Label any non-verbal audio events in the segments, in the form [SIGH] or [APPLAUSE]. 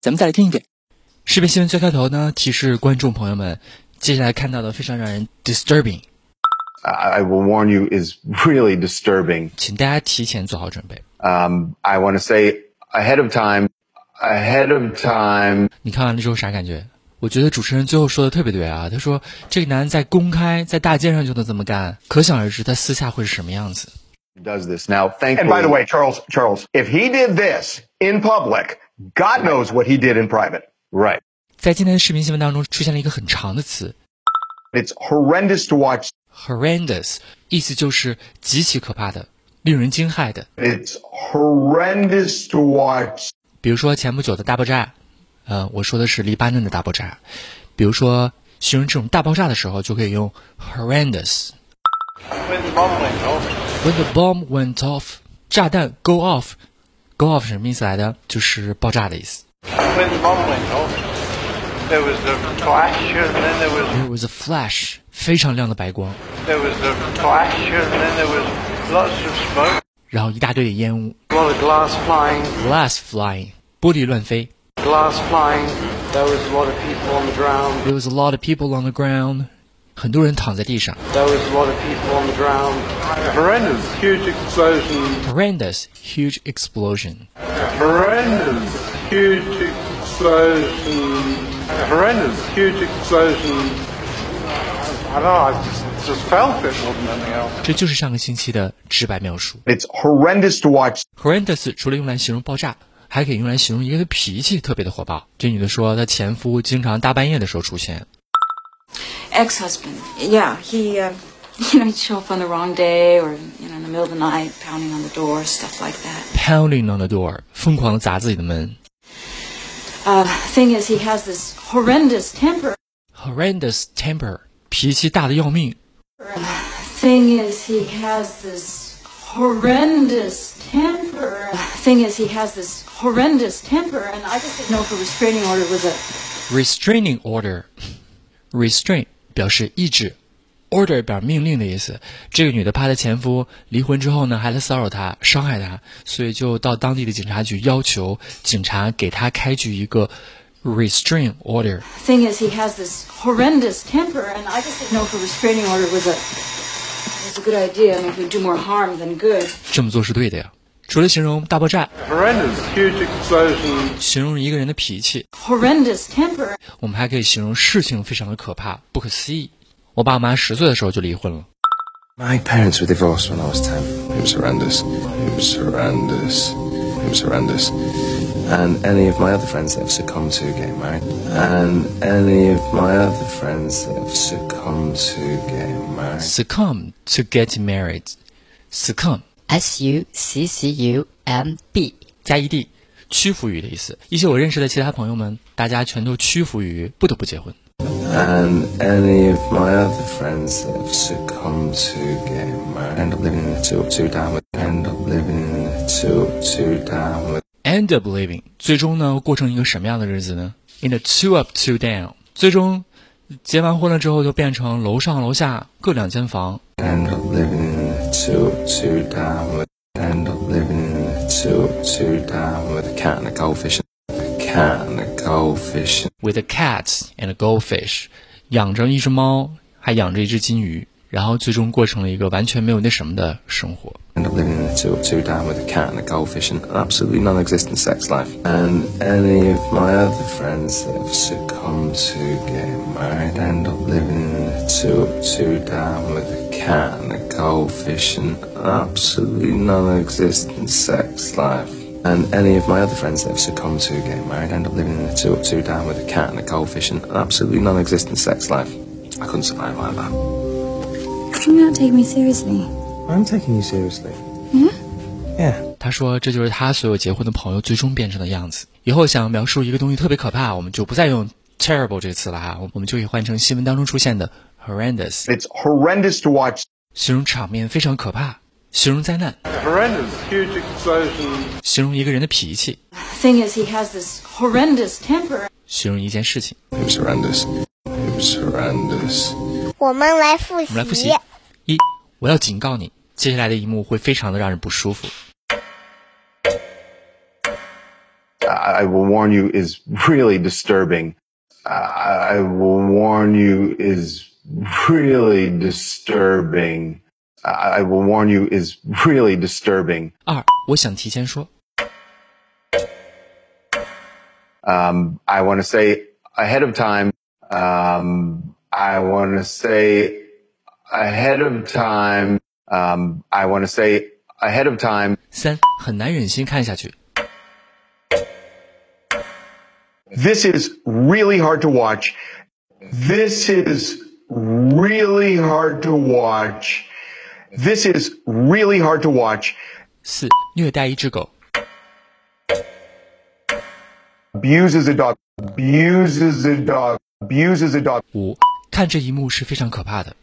咱们再来听一遍。视频新闻最开头呢，提示观众朋友们，接下来看到的非常让人 disturbing，I I will warn you, is really disturbing. 请大家提前做好准备。Um, I want to say ahead of time, ahead of time. 你看完了之后啥感觉？我觉得主持人最后说的特别对啊，他说这个男人在公开在大街上就能这么干，可想而知他私下会是什么样子。Does this now? Thankfully, And by the way, Charles, Charles, if he did this in public, God knows what he did in private. right? 在今天的视频新闻当中出现了一个很长的词 It's horrendous to watch. horrendous，意思就是极其可怕的、令人惊骇的。 It's horrendous to watch. 比如说前不久的大爆炸，呃，我说的是黎巴嫩的大爆炸。比如说形容这种大爆炸的时候，就可以用 horrendous。 When the bomb went off, When the bomb went off，炸弹 go off，go off 是什么意思来的？就是爆炸的意思。 when the bomb went off, there was a flash and then there was There was a flash，非常亮的白光， there was a flash and then there was lots of smoke, 然后一大堆的烟雾 a lot of glass flying, ，glass flying，玻璃乱飞。 glass flying. There was a lot of people on the ground. There was a lot of people on the ground， 很多人躺在地上。There was a lot of people on the ground. Horrendous, huge explosion. Horrendous, huge explosion。Horrendous, huge explosion. Horrendous, huge explosion. I don't know. I just just felt it more than anything else. 这就是上个星期的直白描述。It's horrendous to watch. horrendous 除了用来形容爆炸，还可以用来形容一个人脾气特别的火爆。这女的说，她前夫经常大半夜的时候出现。ex-husband. Yeah, he, uh, [LAUGHS] you know, he'd show up on the wrong day or, you know, in the middle of the night, pounding on the door, stuff like that. pounding on the door，疯狂的砸自己的门。 Uh, thing is, he has this horrendous temper. horrendous temper，脾气大的要命。 Thing is, he has this horrendous temper. Thing is, he has this horrendous temper, and I just didn't know if a restraining order was a restraining Order，restrain 表示抑制，order 表命令的意思。这个女的怕她前夫离婚之后呢，还来骚扰她、伤害她，所以就到当地的警察局要求警察给她开具一个 restrain order。thing is, he has this horrendous temper, and I just didn't know if a restraining order was a was a good idea. I mean, it would do more harm than good. 这么做是对的呀。除了形容大爆炸， Horrendous, huge explosion. 形容一个人的脾气， Horrendous temper. 我们还可以形容事情非常的可怕、不可思议。我爸妈十岁的时候就离婚了。 My parents were divorced when I was 10. It was horrendous. It was horrendous. It was horrendous. And any of my other friends that have succumbed to getting married. And any of my other friends that have succumbed to getting married. Succumb to get married. Succumb S U C C U M B。加 ed，屈服于的意思。一些我认识的其他朋友们，大家全都屈服于不得不结婚。And any of my other friends that have succumbed to getting married. End up living in a two two down with. End up living in a two two down with. End up living，最终呢过成一个什么样的日子呢？In a two up two down，最终结完婚了之后就变成楼上楼下各两间房。End up living in a two two down with. End up living in a two two down with a cat and a goldfish. A cat and a goldfish. With a cat and a goldfish，养着一只猫，还养着一只金鱼，然后最终过成了一个完全没有那什么的生活。 End up living in a two two down with a cat and a goldfish and an absolutely non-existent sex life. And any of my other friends that have succumbed to getting married end up living in a two two down with a cat and a goldfish and an absolutely non-existent sex life. And any of my other friends that have succumbed to getting married end up living in a two two down with a cat and a goldfish and an absolutely non-existent sex life. I couldn't survive like that. Can you not take me seriously? I'm taking you seriously. Yeah? Yeah. 他说这就是他所有结婚的朋友最终变成的样子。以后想描述一个东西特别可怕，我们就不再用 terrible 这个词了哈，我们就可以换成新闻当中出现的 horrendous， It's horrendous to watch 形容场面非常可怕，形容灾难.形容一个人的脾气，Thing is, he has this horrendous temper. 形容一件事情。It was horrendous. It was horrendous. 我们来复习我们来复习习。一，我要警告你，接下来的一幕会非常的让人不舒服。I I will warn you is really disturbing. I I will warn you is really disturbing. I I will warn you is really disturbing. 二，我想提前说， Um, I want to say ahead of time. Um, I want to say ahead of time. Um, I want to say ahead of time. 三，很难忍心看下去。 This is really hard to watch. This is really hard to watch. This is really hard to watch. 四，虐待一只狗。 Abuses a dog. Abuses a dog. Abuses a dog. 五，看这一幕是非常可怕的。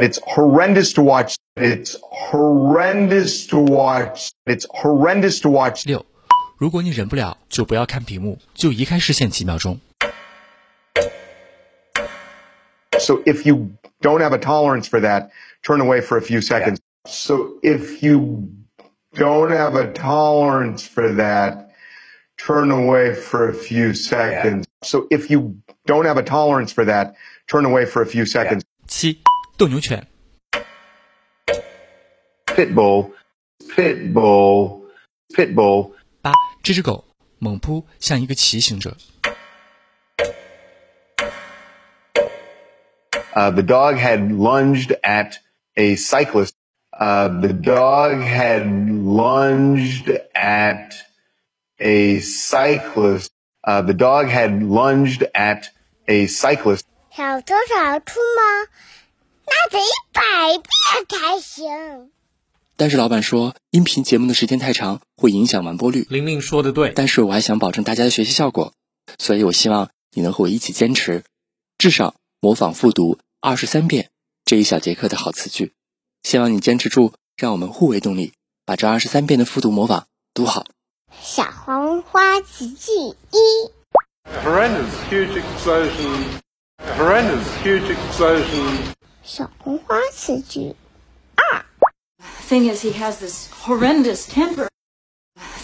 It's horrendous to watch. It's horrendous to watch. It's horrendous to watch. 六，如果你忍不了，就不要看屏幕，就移开视线几秒钟。 So if you don't have a tolerance for that, turn away for a few seconds. So if you don't have a tolerance for that, turn away for a few seconds. So if you don't have a tolerance for that, turn away for a few seconds. 七，斗牛犬。 Pit bull. Pit bull. Pit bull. 八，这只狗猛扑向一个骑行者。 Uh, the dog had lunged at a cyclist. Uh, the dog had lunged at a cyclist. Uh, the dog had lunged at a cyclist. 小偷小兔吗？那得一百遍才行。但是老板说，音频节目的时间太长，会影响完播率。玲玲说的对，但是我还想保证大家的学习效果，所以我希望你能和我一起坚持，至少模仿复读二十三遍这一小节课的好词句。希望你坚持住，让我们互为动力，把这二十三遍的复读模仿读好。小红花词句一，Horrendous, huge explosion. Horrendous, huge explosion. 小红花词句二 Thing is, he has this horrendous temper.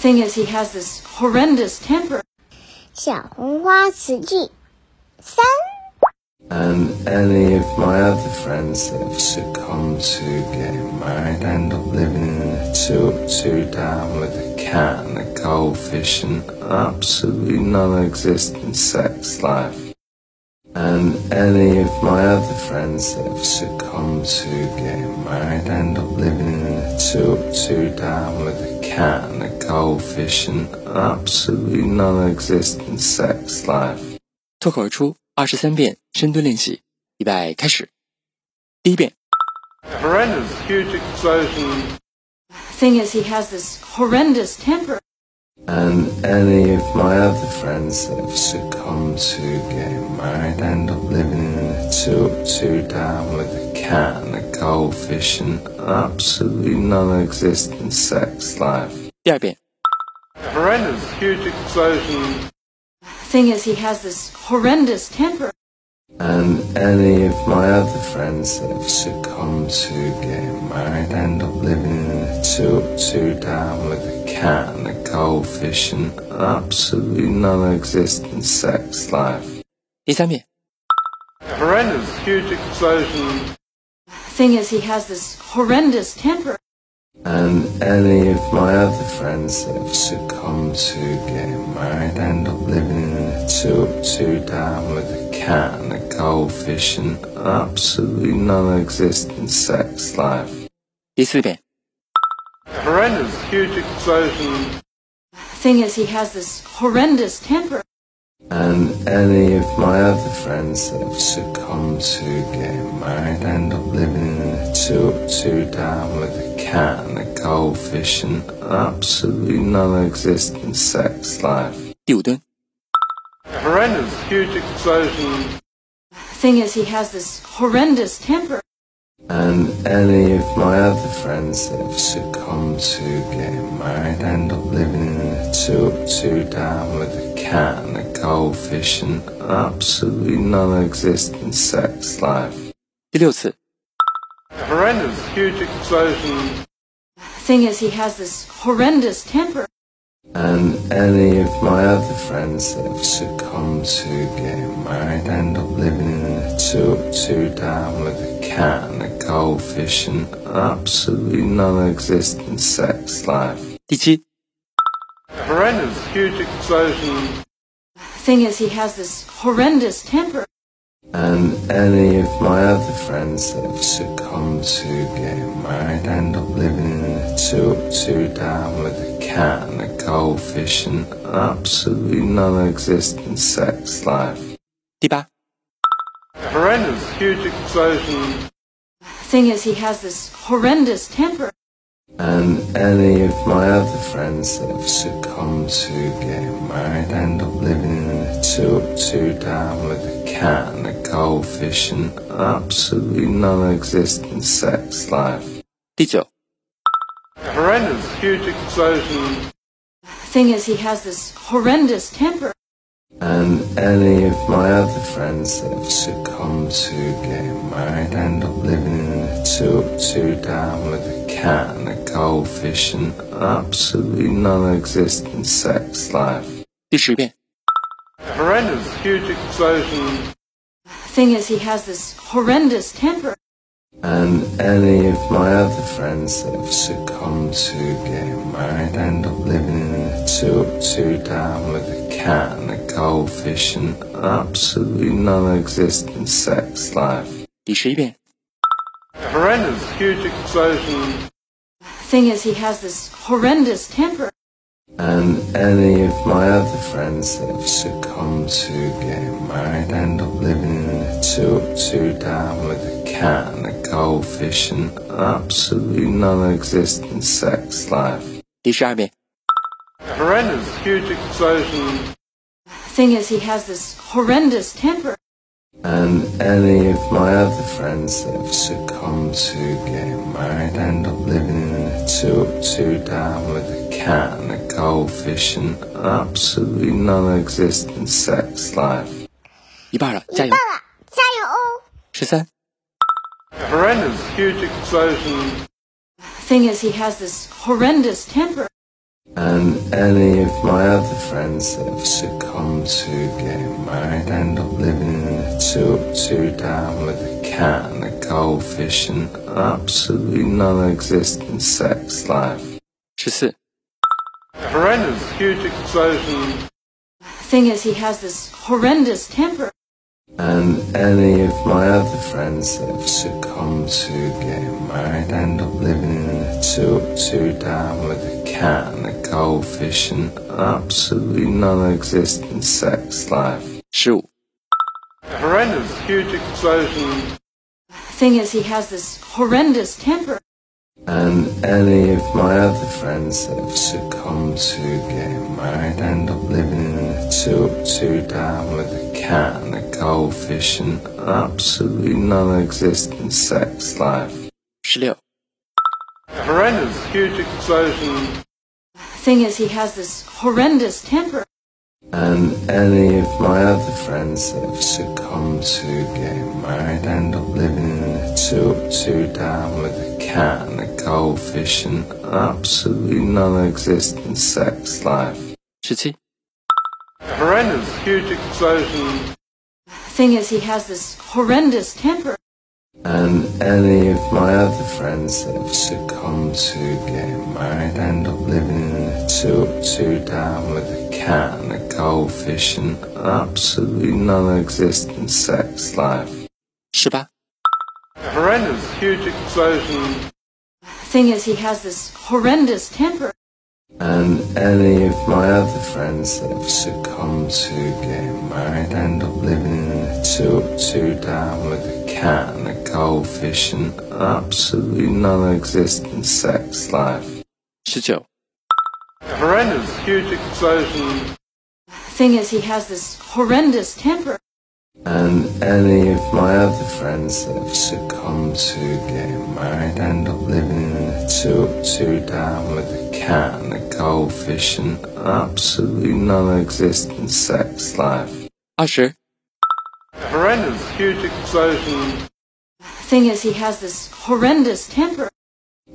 Thing is, he has this horrendous temper. 小红花词句三，And any of my other friends that have succumbed to getting married end up living in a two-two down with a cat and a goldfish and absolutely non-existent sex life. And any of my other friends that have succumbed to getting married end up living in a two-two down with a cat and a goldfish and absolutely non-existent sex life. 脱口而出 二十三遍深蹲练习，预备开始。第一遍， Horrendous, huge explosion. Thing is, he has this horrendous temper. And any of my other friends that have succumbed to getting married end up living in a two-two down with a cat and a goldfish and absolutely non-existent sex life. 第二遍， Horrendous, huge explosion. Thing is, he has this horrendous temper. And any of my other friends that have succumbed to getting married end up living in a two-two down with a cat and a goldfish and absolutely non-existent sex life. 第三遍， Horrendous, huge explosion. Thing is, he has this horrendous temper. and any of my other friends that have succumbed to getting married end up living in a two up, two down with a cat and a goldfish and absolutely non existent sex life. Isube. Horrendous, huge explosion. The thing is, he has this horrendous temper. And any of my other friends that have succumbed to getting married end up living in a two up, two down with a cat and a goldfish and absolutely non-existent sex life. 第五吨， A horrendous, huge explosion. Thing is, he has this horrendous temper. And any of my other friends that have succumbed to getting married end up living in a two two down with a cat and a goldfish and absolutely non-existent sex life. 第六次， A horrendous, huge explosion. Thing is, he has this horrendous temper. And any of my other friends that have succumbed to getting married end up living in a two two down with a cat and a goldfish and absolutely non-existent sex life. 第七，A horrendous, huge explosion. Thing is, he has this horrendous temper. And any of my other friends that have succumbed to getting married end up living in a two up, two down with a cat and a goldfish and absolutely non-existent sex life. 第八，A horrendous, huge explosion. Thing is, he has this horrendous temper. And any of my other friends that have succumbed to getting married end up living in a two up, two down with a cat and a goldfish and absolutely non-existent sex life. 第九， A horrendous, huge explosion. Thing is, he has this horrendous temper. And any of my other friends that have succumbed to getting married end up living in a two two down with a cat and a goldfish and absolutely non-existent sex life. 第十遍， A horrendous, huge explosion. Thing is, he has this horrendous temper. And any of my other friends that have succumbed to getting married end up living in a two up, two down with a cat and a goldfish and absolutely non existent sex life. A horrendous, huge explosion. Thing is, he has this horrendous temper and any of my other friends that have succumbed to getting married end up living in a two up, two down with a cat and a goldfish and an absolute non-existent sex life. Horrendous, huge explosion. The thing is, he has this horrendous temper And any of my other friends that have succumbed to getting married end up living in a two two down with a cat and a goldfish and absolutely non-existent sex life. 一半了，加油！爸爸，加油哦！十三、 A horrendous, huge explosion. Thing is, he has this horrendous temper. And any of my other friends that have succumbed to getting married end up living in a two up, two down with a cat and a goldfish and absolutely non-existent sex life. 十四、A horrendous, huge explosion. Thing is, he has this horrendous temper. And any of my other friends that have succumbed to getting married end up living in soup down with a cat and a goldfish and absolutely non-existent sex life. Sure. Horrendous, huge explosion. Thing is, he has this horrendous temper. And any of my other friends that have succumbed to getting married end up living in a two two down with a cat and a goldfish and absolutely non-existent sex life. 16 horrendous, huge explosion. Thing is, he has this horrendous temper. And any of my other friends that have succumbed to getting married end up living in a two two down with a cat and a goldfish and absolutely non-existent sex life. 十七、A horrendous, huge explosion. Thing is, he has this horrendous temper. And any of my other friends that have succumbed to getting married end up living in a two two down with a cat and a goldfish and absolutely non-existent sex life. 十八、horrendous, huge explosion. Thing is, he has this horrendous temper. And any of my other friends that have succumbed to getting married end up living in a two down with a cat and a goldfish and an absolutely non-existent sex life. 19. Horrendous, huge explosion. Thing is, he has this horrendous temper. And any of my other friends that have succumbed to getting married end up living in a two up, two down with a cat and a goldfish and an absolutely non-existent sex life. Ah, 20. A horrendous, huge explosion. Thing is, he has this horrendous temper.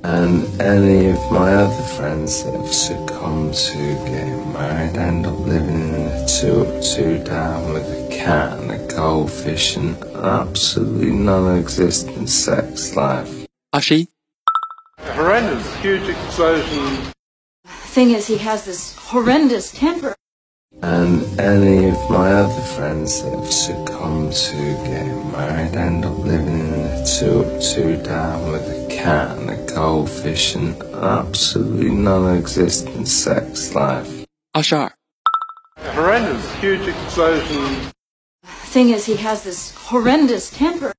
And any of my other friends that have succumbed to getting married end up living in a two down with a cat and a goldfish and an absolutely non-existent sex life. 21. A horrendous, huge explosion. Thing is, he has this horrendous temper. And any of my other friends that have succumbed to getting married end up living in a two down with a cat and a goldfish and absolutely non-existent sex life. 22. A horrendous, huge explosion. Thing is, he has this horrendous temper.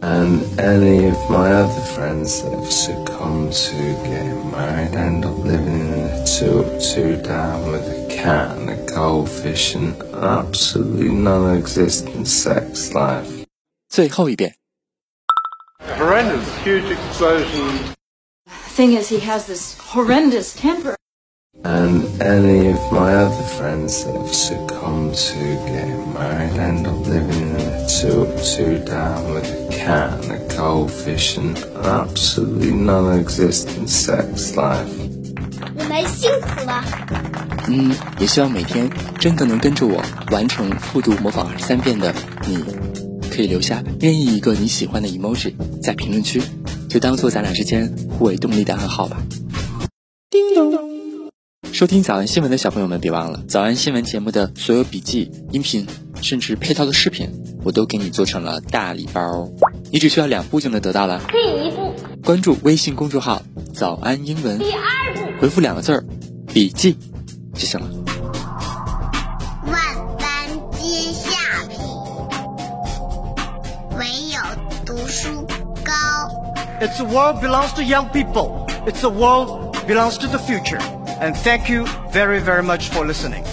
And any of my other friends that have succumbed to getting married end up living in a two down with a cat and a goldfish and an absolutely non-existent sex life. 最后一遍。 A horrendous, huge explosion. Thing is, he has this horrendous temper. And any of my other friends that have succumbed to getting married end up living in a two down with a cat and a goldfish and an absolutely non-existent sex life. 你们辛苦了。 嗯，也希望每天真的能跟着我完成复读模仿二十三遍的你，可以留下任意一个你喜欢的 emoji 在评论区，就当做咱俩之间互为动力的暗号吧。叮咚。收听早安新闻的小朋友们，别忘了早安新闻节目的所有笔记、音频，甚至配套的视频，我都给你做成了大礼包，你只需要两步就能得到了。第一步，关注微信公众号“早安英文第二步，”，回复两个字儿“笔记”就行了。万般皆下品，唯有读书高。It's a world belongs to young people. It's a world belongs to the future. And thank you very, very much for listening.